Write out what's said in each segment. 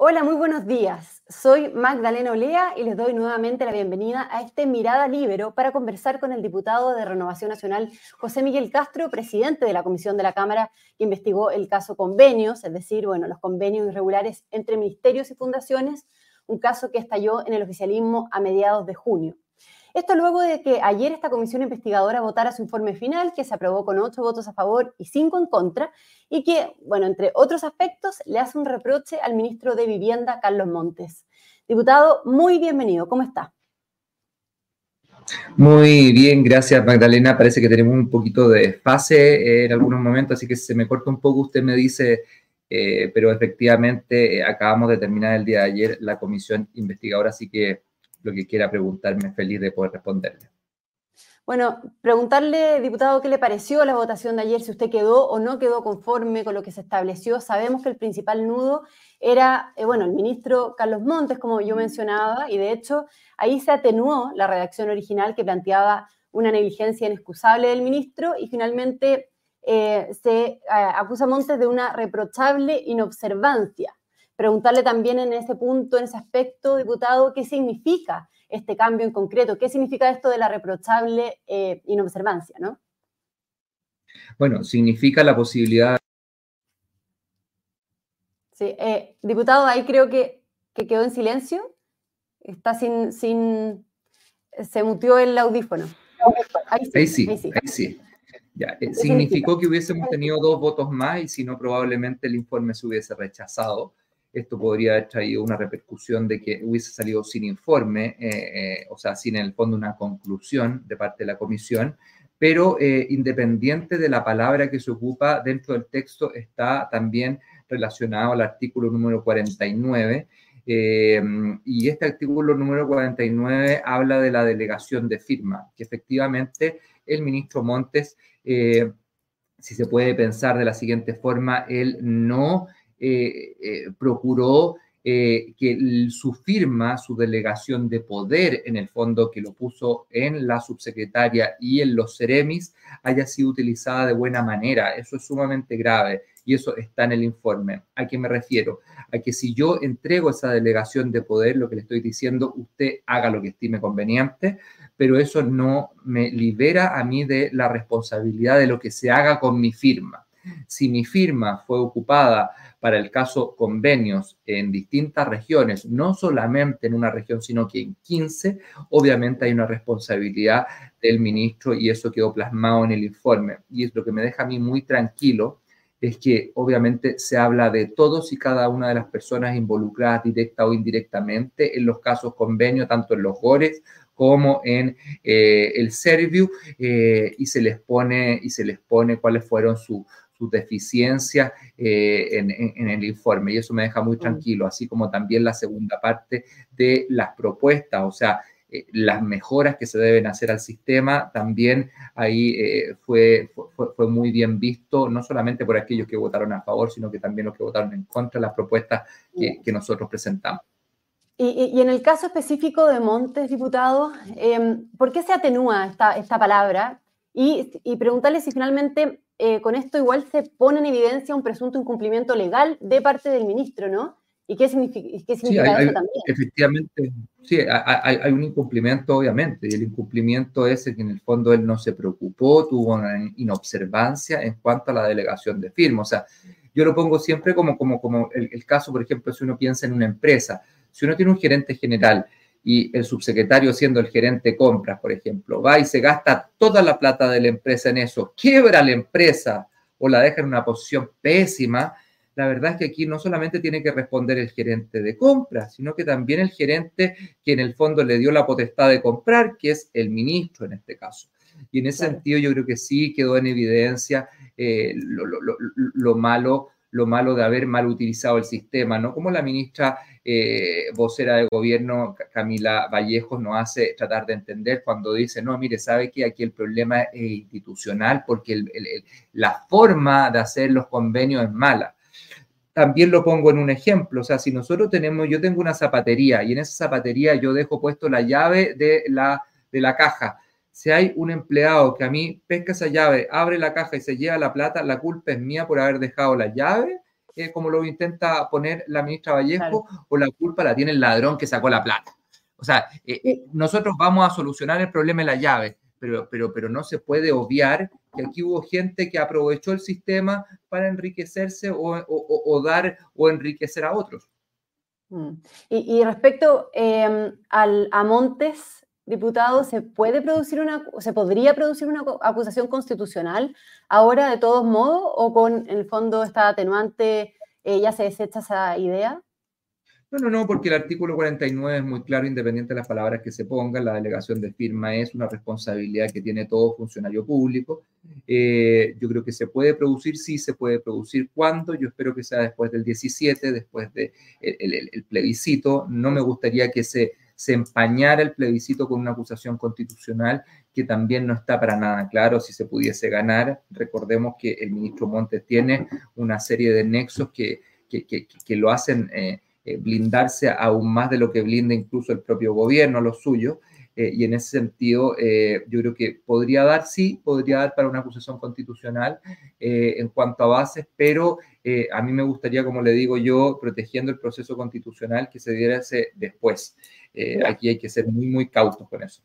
Hola, muy buenos días. Soy Magdalena Olea y les doy nuevamente la bienvenida a este Mirada Libero para conversar con el diputado de Renovación Nacional, José Miguel Castro, presidente de la Comisión de la Cámara que investigó el caso convenios, es decir, bueno, los convenios irregulares entre ministerios y fundaciones, un caso que estalló en el oficialismo a mediados de junio. Esto luego de que ayer esta comisión investigadora votara su informe final, que se aprobó con ocho votos a favor y cinco en contra, y que, bueno, entre otros aspectos, le hace un reproche al ministro de Vivienda, Carlos Montes. Diputado, muy bienvenido. ¿Cómo está? Muy bien, gracias Magdalena. Parece que tenemos un poquito de fase en algunos momentos, así que se me corta un poco, usted me dice, eh, pero efectivamente eh, acabamos de terminar el día de ayer la comisión investigadora, así que lo que quiera preguntarme, feliz de poder responderle. Bueno, preguntarle, diputado, qué le pareció la votación de ayer, si usted quedó o no quedó conforme con lo que se estableció. Sabemos que el principal nudo era, eh, bueno, el ministro Carlos Montes, como yo mencionaba, y de hecho ahí se atenuó la redacción original que planteaba una negligencia inexcusable del ministro y finalmente eh, se eh, acusa a Montes de una reprochable inobservancia preguntarle también en ese punto, en ese aspecto, diputado, qué significa este cambio en concreto, qué significa esto de la reprochable eh, inobservancia, ¿no? Bueno, significa la posibilidad. Sí, eh, diputado, ahí creo que, quedó en silencio. Está sin, sin. Se mutió el audífono. Ahí sí, ahí sí. Ahí sí. Ya, eh, significó que hubiésemos tenido dos votos más y si no, probablemente el informe se hubiese rechazado esto podría haber traído una repercusión de que hubiese salido sin informe, eh, eh, o sea, sin en el fondo una conclusión de parte de la comisión, pero eh, independiente de la palabra que se ocupa dentro del texto, está también relacionado al artículo número 49. y este artículo número 49 habla de la delegación de firma, que efectivamente el ministro Montes, si se puede pensar de la siguiente forma, él no procuró eh, que su firma, su delegación de poder, en el fondo que lo puso en la subsecretaria y en los Ceremis, haya sido utilizada de buena manera. Eso es sumamente grave y eso está en el informe. ¿A qué me refiero? A que si yo entrego esa delegación de poder, lo que le estoy diciendo, usted haga lo que estime conveniente, pero eso no me libera a mí de la responsabilidad de lo que se haga con mi firma. Si mi firma fue ocupada para el caso convenios en distintas regiones, no solamente en una región, sino que en 15, obviamente hay una responsabilidad del ministro y eso quedó plasmado en el informe. Y es lo que me deja a mí muy tranquilo, es que obviamente se habla de todos y cada una de las personas involucradas directa o indirectamente en los casos convenios, tanto en los GORES como en eh, el Serviu, eh, y se les pone y se les pone cuáles fueron sus sus deficiencias eh, en, el informe y eso me deja muy mm. tranquilo, así como también la segunda parte de las propuestas, o sea, eh, las mejoras que se deben hacer al sistema, también ahí eh, fue, fue, muy bien visto, no solamente por aquellos que votaron a favor, sino que también los que votaron en contra de las propuestas que, nosotros presentamos. Y, en el caso específico de Montes, diputado, em, ¿por qué se atenúa esta, esta palabra? Y, y preguntarle si finalmente eh, con esto igual se pone en evidencia un presunto incumplimiento legal de parte del ministro, ¿no? ¿Y qué significa, eso también? Efectivamente, sí, hay, un incumplimiento, obviamente, y el incumplimiento es que en el fondo él no se preocupó, tuvo una inobservancia en cuanto a la delegación de firma. O sea, yo lo pongo siempre como, como, como el, el caso, por ejemplo, si uno piensa en una empresa, si uno tiene un gerente general y el subsecretario siendo el gerente de compras, por ejemplo, va y se gasta toda la plata de la empresa en eso, quiebra la empresa o la deja en una posición pésima, la verdad es que aquí no solamente tiene que responder el gerente de compras, sino que también el gerente que en el fondo le dio la potestad de comprar, que es el ministro en este caso. Y en ese sentido yo creo que sí quedó en evidencia eh, lo malo lo malo de haber mal utilizado el sistema, ¿no? Como la ministra eh, vocera de gobierno, Camila Vallejos, nos hace tratar de entender cuando dice, no, mire, sabe que aquí el problema es institucional porque la forma de hacer los convenios es mala. También lo pongo en un ejemplo, o sea, si nosotros tenemos, yo tengo una zapatería y en esa zapatería yo dejo puesto la llave de la, de la caja, si hay un empleado que a mí pesca esa llave, abre la caja y se lleva la plata, la culpa es mía por haber dejado la llave eh, como lo intenta poner la ministra Vallejo, o la culpa la tiene el ladrón que sacó la plata. O sea, eh, nosotros vamos a solucionar el problema de la llave, pero, pero, pero no se puede obviar que aquí hubo gente que aprovechó el sistema para enriquecerse o, dar o enriquecer a otros. Mm. Y, respecto em, al, a Montes, diputado, ¿se puede producir una, se podría producir una acusación constitucional ahora de todos modos o con el fondo esta atenuante eh, ya se desecha esa idea? No, no, no, porque el artículo 49 es muy claro, independiente de las palabras que se pongan, la delegación de firma es una responsabilidad que tiene todo funcionario público. Eh, yo creo que se puede producir, sí, se puede producir. ¿Cuándo? Yo espero que sea después del 17, después del de el, plebiscito. No me gustaría que se, se empañara el plebiscito con una acusación constitucional que también no está para nada claro si se pudiese ganar. Recordemos que el ministro Montes tiene una serie de nexos que, que, que, lo hacen... Eh, eh, blindarse aún más de lo que blinda incluso el propio gobierno, lo suyo. Eh, y en ese sentido, eh, yo creo que podría dar, sí, podría dar para una acusación constitucional en cuanto a bases, pero a mí me gustaría, como le digo yo, protegiendo el proceso constitucional que se diera después. aquí hay que ser muy, muy cautos con eso.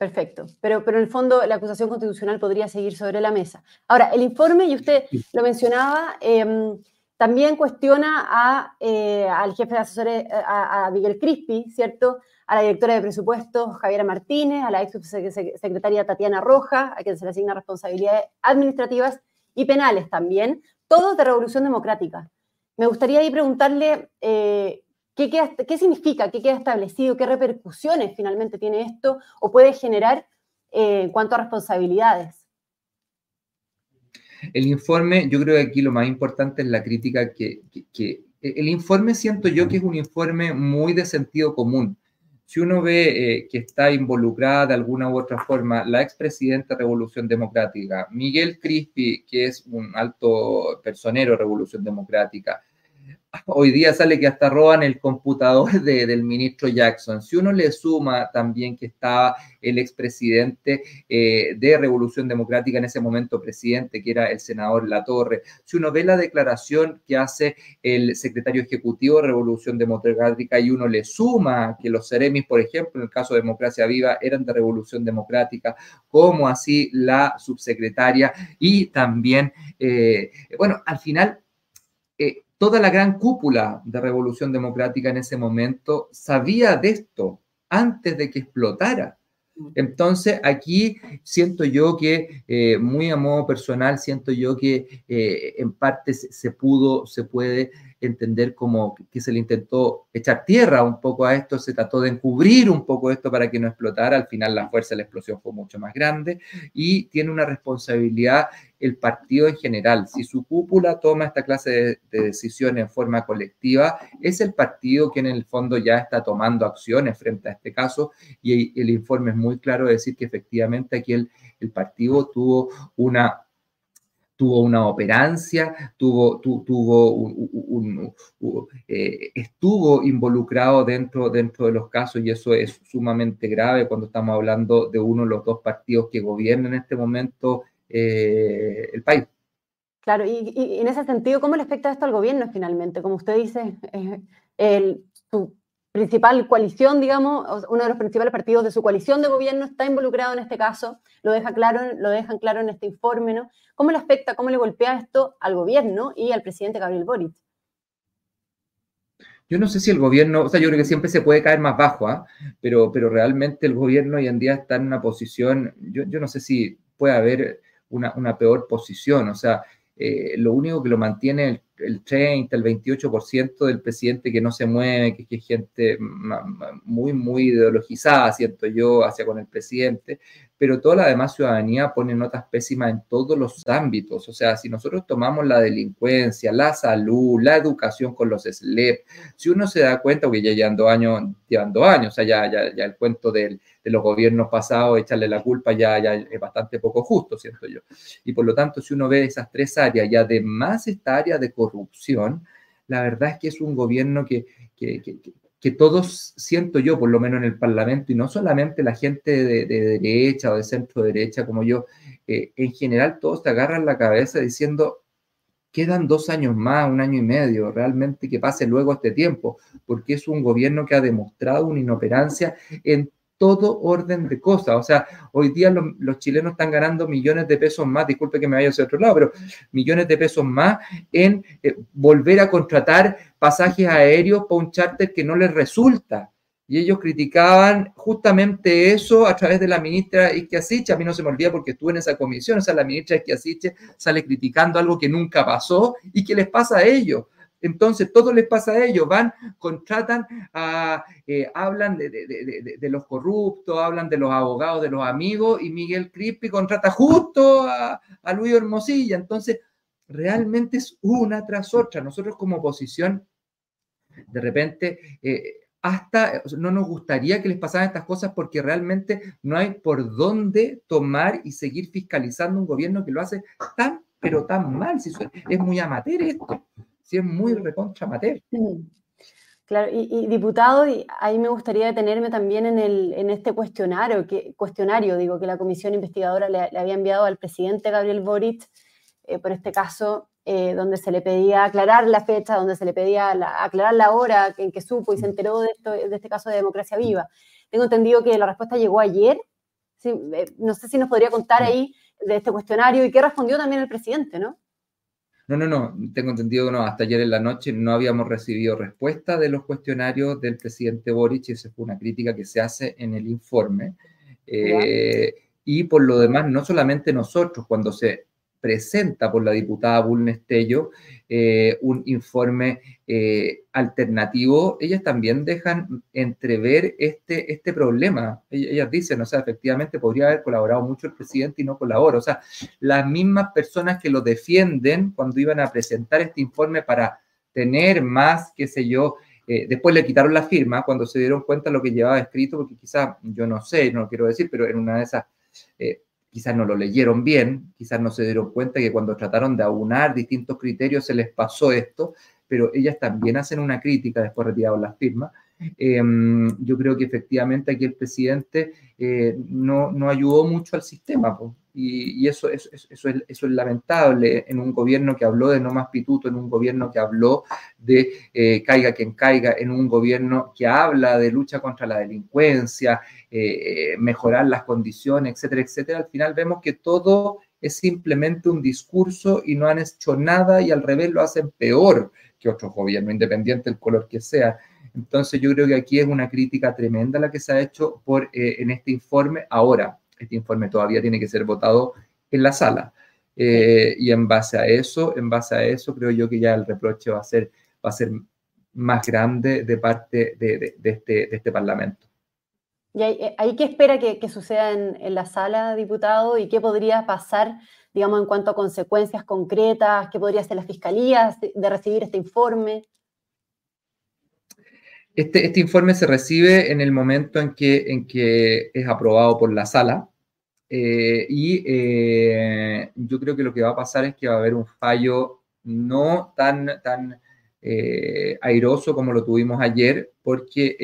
Perfecto, pero, pero en el fondo la acusación constitucional podría seguir sobre la mesa. Ahora, el informe, y usted lo mencionaba, em, también cuestiona eh, al jefe de asesores, eh, a, Miguel Crispi, ¿cierto? A la directora de presupuestos, Javiera Martínez, a la ex subsecretaria Tatiana Roja, a quien se le asigna responsabilidades administrativas y penales también, todos de Revolución Democrática. Me gustaría ahí preguntarle eh, ¿qué, qué, significa, qué queda establecido, qué repercusiones finalmente tiene esto o puede generar en cuanto a responsabilidades. El informe, yo creo que aquí lo más importante es la crítica que, el informe siento yo que es un informe muy de sentido común. Si uno ve eh, que está involucrada de alguna u otra forma la expresidenta de Revolución Democrática, Miguel Crispi, que es un alto personero de Revolución Democrática, hoy día sale que hasta roban el computador del ministro Jackson. Si uno le suma también que estaba el expresidente eh, de Revolución Democrática, en ese momento presidente, que era el senador Latorre, si uno ve la declaración que hace el secretario ejecutivo de Revolución Democrática y uno le suma que los Ceremis, por ejemplo, en el caso de Democracia Viva, eran de Revolución Democrática, como así la subsecretaria y también, eh, bueno, al final... Eh, toda la gran cúpula de Revolución Democrática en ese momento sabía de esto antes de que explotara. Entonces, aquí siento yo que, eh, muy a modo personal, siento yo que eh, en parte se, pudo, se puede entender como que se le intentó echar tierra un poco a esto, se trató de encubrir un poco esto para que no explotara, al final la fuerza de la explosión fue mucho más grande y tiene una responsabilidad el partido en general. Si su cúpula toma esta clase de, decisiones en forma colectiva, es el partido que en el fondo ya está tomando acciones frente a este caso y el informe es muy claro de decir que efectivamente aquí el partido tuvo una tuvo una operancia, tuvo, tuvo un, eh, estuvo involucrado dentro, dentro de los casos y eso es sumamente grave cuando estamos hablando de uno de los dos partidos que gobiernan en este momento eh, el país. Claro, y, en ese sentido, ¿cómo le afecta esto al gobierno finalmente? Como usted dice, su principal coalición, digamos, uno de los principales partidos de su coalición de gobierno está involucrado en este caso, lo, deja claro, lo dejan claro en este informe, ¿no? ¿Cómo le afecta, cómo le golpea esto al gobierno y al presidente Gabriel Boric? Yo no sé si el gobierno, o sea, yo creo que siempre se puede caer más bajo, ¿ah? pero, pero realmente el gobierno hoy en día está en una posición, yo, yo no sé si puede haber una, una peor posición, o sea, eh, lo único que lo mantiene el, el 30, el 28% del presidente que no se mueve, que, es gente muy, muy ideologizada, siento yo, hacia con el presidente, pero toda la demás ciudadanía pone notas pésimas en todos los ámbitos. O sea, si nosotros tomamos la delincuencia, la salud, la educación con los SLEP, si uno se da cuenta, porque ya llevan dos años, llevan dos años, o sea, ya, ya, ya el cuento del, de los gobiernos pasados, echarle la culpa ya, ya es bastante poco justo, siento yo. Y por lo tanto, si uno ve esas tres áreas y además esta área de corrupción, la verdad es que es un gobierno que, que, que, que todos, siento yo, por lo menos en el Parlamento, y no solamente la gente de, derecha o de centro derecha como yo, eh, en general todos te agarran la cabeza diciendo, quedan dos años más, un año y medio, realmente que pase luego este tiempo, porque es un gobierno que ha demostrado una inoperancia en todo orden de cosas. O sea, hoy día los, chilenos están ganando millones de pesos más, disculpe que me vaya hacia otro lado, pero millones de pesos más en eh, volver a contratar pasajes aéreos para un charter que no les resulta. Y ellos criticaban justamente eso a través de la ministra Isquiasiche. A mí no se me olvida porque estuve en esa comisión. O sea, la ministra Isquiasiche sale criticando algo que nunca pasó y que les pasa a ellos. Entonces, todo les pasa a ellos, van, contratan, eh, hablan de, los corruptos, hablan de los abogados, de los amigos, y Miguel Crispi contrata justo a, Luis Hermosilla. Entonces, realmente es una tras otra. Nosotros como oposición, de repente, eh, hasta no nos gustaría que les pasaran estas cosas porque realmente no hay por dónde tomar y seguir fiscalizando un gobierno que lo hace tan, pero tan mal. Es muy amateur esto sí es muy recontra materia. Claro, y, diputado, y ahí me gustaría detenerme también en, el, en este cuestionario, que, cuestionario, digo, que la comisión investigadora le, había enviado al presidente Gabriel Boric eh, por este caso, eh, donde se le pedía aclarar la fecha, donde se le pedía aclarar la hora en que supo y se enteró de, esto, de este caso de democracia viva. Tengo entendido que la respuesta llegó ayer. Eh, no sé si nos podría contar ahí de este cuestionario y qué respondió también el presidente, ¿no? No, no, no, tengo entendido que no, hasta ayer en la noche no habíamos recibido respuesta de los cuestionarios del presidente Boric y esa fue una crítica que se hace en el informe. Eh, y por lo demás, no solamente nosotros, cuando se presenta por la diputada Bulnestello eh, un informe eh, alternativo, ellas también dejan entrever este, este problema. Ellas dicen, o sea, efectivamente podría haber colaborado mucho el presidente y no colabora. O sea, las mismas personas que lo defienden cuando iban a presentar este informe para tener más, qué sé yo, eh, después le quitaron la firma cuando se dieron cuenta de lo que llevaba escrito, porque quizás, yo no sé, no lo quiero decir, pero en una de esas quizás no lo leyeron bien, quizás no se dieron cuenta que cuando trataron de aunar distintos criterios se les pasó esto, pero ellas también hacen una crítica después retiraron las firmas. Em, yo creo que efectivamente aquí el presidente eh, no, no, ayudó mucho al sistema. Y, eso, eso, es, eso, es, lamentable en un gobierno que habló de no más pituto, en un gobierno que habló de eh, caiga quien caiga, en un gobierno que habla de lucha contra la delincuencia, eh, mejorar las condiciones, etcétera, etcétera. Al final vemos que todo es simplemente un discurso y no han hecho nada y al revés lo hacen peor que otros gobiernos, independiente del color que sea. Entonces yo creo que aquí es una crítica tremenda la que se ha hecho por, eh, en este informe. Ahora, este informe todavía tiene que ser votado en la sala. Eh, y en base a eso, en base a eso, creo yo que ya el reproche va a ser, va a ser más grande de parte de, este, de este Parlamento. ¿Y ahí, qué espera que, suceda en, la sala, diputado? ¿Y qué podría pasar, digamos, en cuanto a consecuencias concretas? ¿Qué podría hacer la Fiscalía de recibir este informe? Este, este, informe se recibe en el momento en que, en que es aprobado por la sala. Eh, y eh, yo creo que lo que va a pasar es que va a haber un fallo no tan, tan eh, airoso como lo tuvimos ayer, porque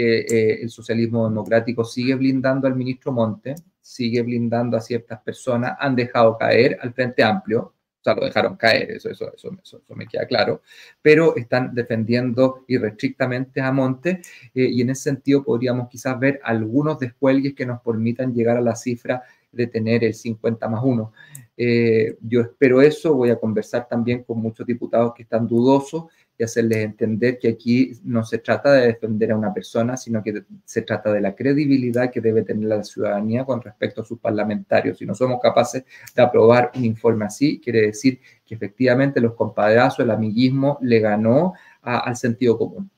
el socialismo democrático sigue blindando al ministro Monte, sigue blindando a ciertas personas, han dejado caer al Frente Amplio, o sea, lo dejaron caer, eso, eso, eso, eso me queda claro, pero están defendiendo irrestrictamente a Monte y en ese sentido podríamos quizás ver algunos descuelgues que nos permitan llegar a la cifra de tener el 50 más 1. Eh, yo espero eso, voy a conversar también con muchos diputados que están dudosos y hacerles entender que aquí no se trata de defender a una persona, sino que se trata de la credibilidad que debe tener la ciudadanía con respecto a sus parlamentarios. Si no somos capaces de aprobar un informe así, quiere decir que efectivamente los compadrazos, el amiguismo le ganó al sentido común.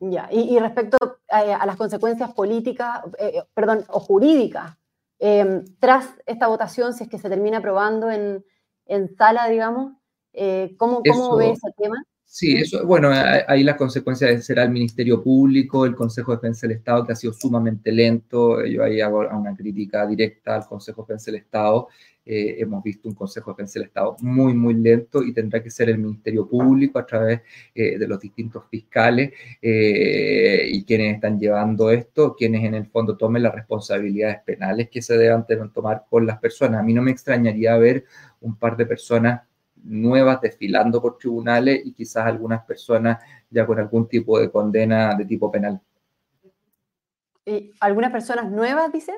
Ya, y, respecto a, las consecuencias políticas, eh, perdón, o jurídicas Em, tras esta votación, si es que se termina aprobando en, en sala, digamos, eh, ¿cómo, cómo ve ese tema? Sí, eso, bueno, ahí las consecuencias será el Ministerio Público, el Consejo de Defensa del Estado, que ha sido sumamente lento. Yo ahí hago una crítica directa al Consejo de Defensa del Estado. Eh, hemos visto un Consejo de Defensa del Estado muy, muy lento y tendrá que ser el Ministerio Público a través eh, de los distintos fiscales eh, y quienes están llevando esto, quienes en el fondo tomen las responsabilidades penales que se deban tomar con las personas. A mí no me extrañaría ver un par de personas nuevas desfilando por tribunales y quizás algunas personas ya con algún tipo de condena de tipo penal. ¿Y algunas personas nuevas, dice?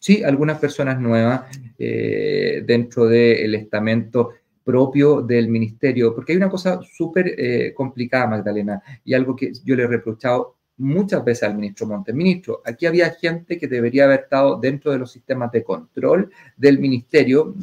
Sí, algunas personas nuevas eh, dentro del estamento propio del ministerio, porque hay una cosa súper eh, complicada, Magdalena, y algo que yo le he reprochado muchas veces al ministro Montes. Ministro, aquí había gente que debería haber estado dentro de los sistemas de control del ministerio,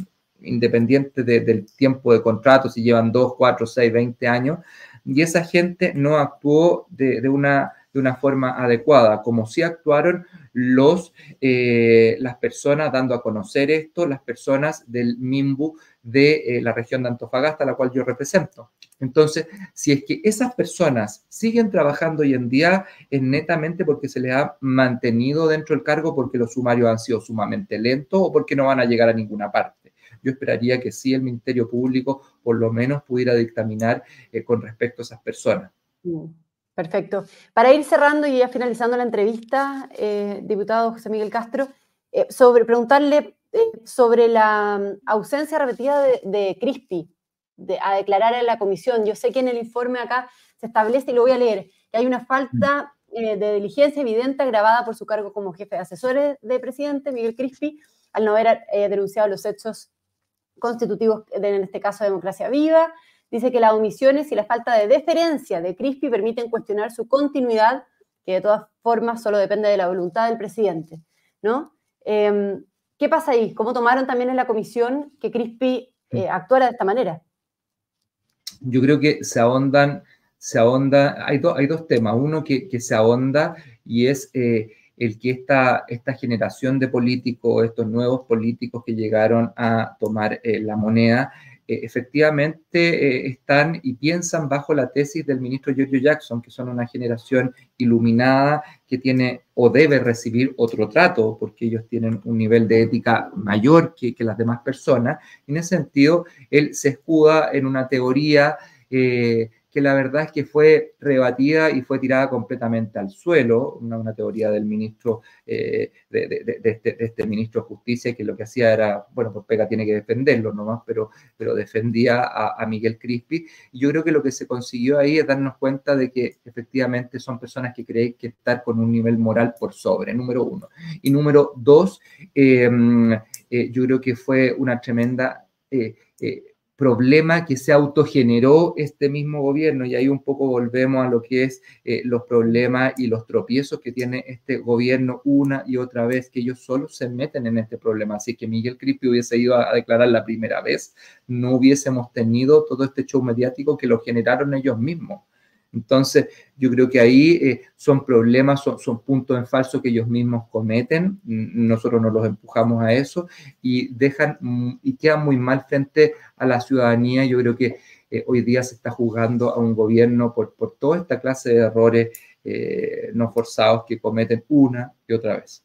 independiente del tiempo de contrato, si llevan 2, 4, 6, 20 años, y esa gente no actuó de, una, de una forma adecuada, como sí actuaron los, eh, las personas dando a conocer esto, las personas del MIMBU de eh, la región de Antofagasta, la cual yo represento. Entonces, si es que esas personas siguen trabajando hoy en día, es netamente porque se les ha mantenido dentro del cargo, porque los sumarios han sido sumamente lentos o porque no van a llegar a ninguna parte. Yo esperaría que sí el Ministerio Público por lo menos pudiera dictaminar eh, con respecto a esas personas. Mm. Perfecto. Para ir cerrando y ya finalizando la entrevista, eh, diputado José Miguel Castro, eh, sobre preguntarle sobre la mm, ausencia repetida de, de CRISPI a declarar en la comisión. Yo sé que en el informe acá se establece, y lo voy a leer, que hay una falta de diligencia evidente agravada por su cargo como jefe de asesores de presidente, Miguel Crispi, al no haber denunciado los hechos constitutivos, de, en este caso, democracia viva, dice que las omisiones y la falta de deferencia de Crispi permiten cuestionar su continuidad, que de todas formas solo depende de la voluntad del presidente, ¿no? Em, ¿Qué pasa ahí? ¿Cómo tomaron también en la comisión que Crispi eh, actuara de esta manera? Yo creo que se ahondan, se ahonda, hay, hay dos temas, uno que, se ahonda y es eh, el que esta, esta generación de políticos, estos nuevos políticos que llegaron a tomar eh, la moneda, eh, efectivamente eh, están y piensan bajo la tesis del ministro Giorgio Jackson, que son una generación iluminada que tiene o debe recibir otro trato, porque ellos tienen un nivel de ética mayor que, las demás personas. En ese sentido, él se escuda en una teoría que la verdad es que fue rebatida y fue tirada completamente al suelo, una, teoría del ministro, eh, este, de, este, ministro de Justicia, que lo que hacía era, bueno, pues Pega tiene que defenderlo nomás, pero, pero defendía a, Miguel Crispi. Yo creo que lo que se consiguió ahí es darnos cuenta de que efectivamente son personas que creen que estar con un nivel moral por sobre, número uno. Y número dos, em, eh, yo creo que fue una tremenda... Eh, problema que se autogeneró este mismo gobierno y ahí un poco volvemos a lo que es eh, los problemas y los tropiezos que tiene este gobierno una y otra vez, que ellos solo se meten en este problema. Así que Miguel Crispi hubiese ido a, declarar la primera vez, no hubiésemos tenido todo este show mediático que lo generaron ellos mismos. Entonces, yo creo que ahí eh, son problemas, son, puntos en falso que ellos mismos cometen, nosotros nos los empujamos a eso y dejan y quedan muy mal frente a la ciudadanía. Yo creo que eh, hoy día se está juzgando a un gobierno por, por toda esta clase de errores eh, no forzados que cometen una y otra vez.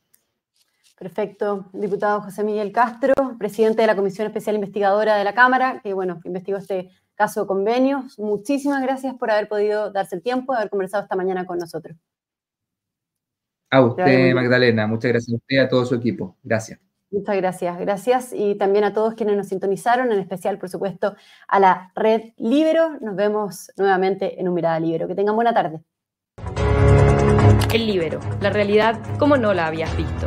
Perfecto. Diputado José Miguel Castro, presidente de la Comisión Especial Investigadora de la Cámara, que bueno, investigó este caso convenios. Muchísimas gracias por haber podido darse el tiempo de haber conversado esta mañana con nosotros. A usted, Magdalena. Muchas gracias a usted y a todo su equipo. Gracias. Muchas gracias. Gracias y también a todos quienes nos sintonizaron, en especial, por supuesto, a la red Libero. Nos vemos nuevamente en un Mirada Libero. Que tengan buena tarde. El Libero, la realidad como no la habías visto.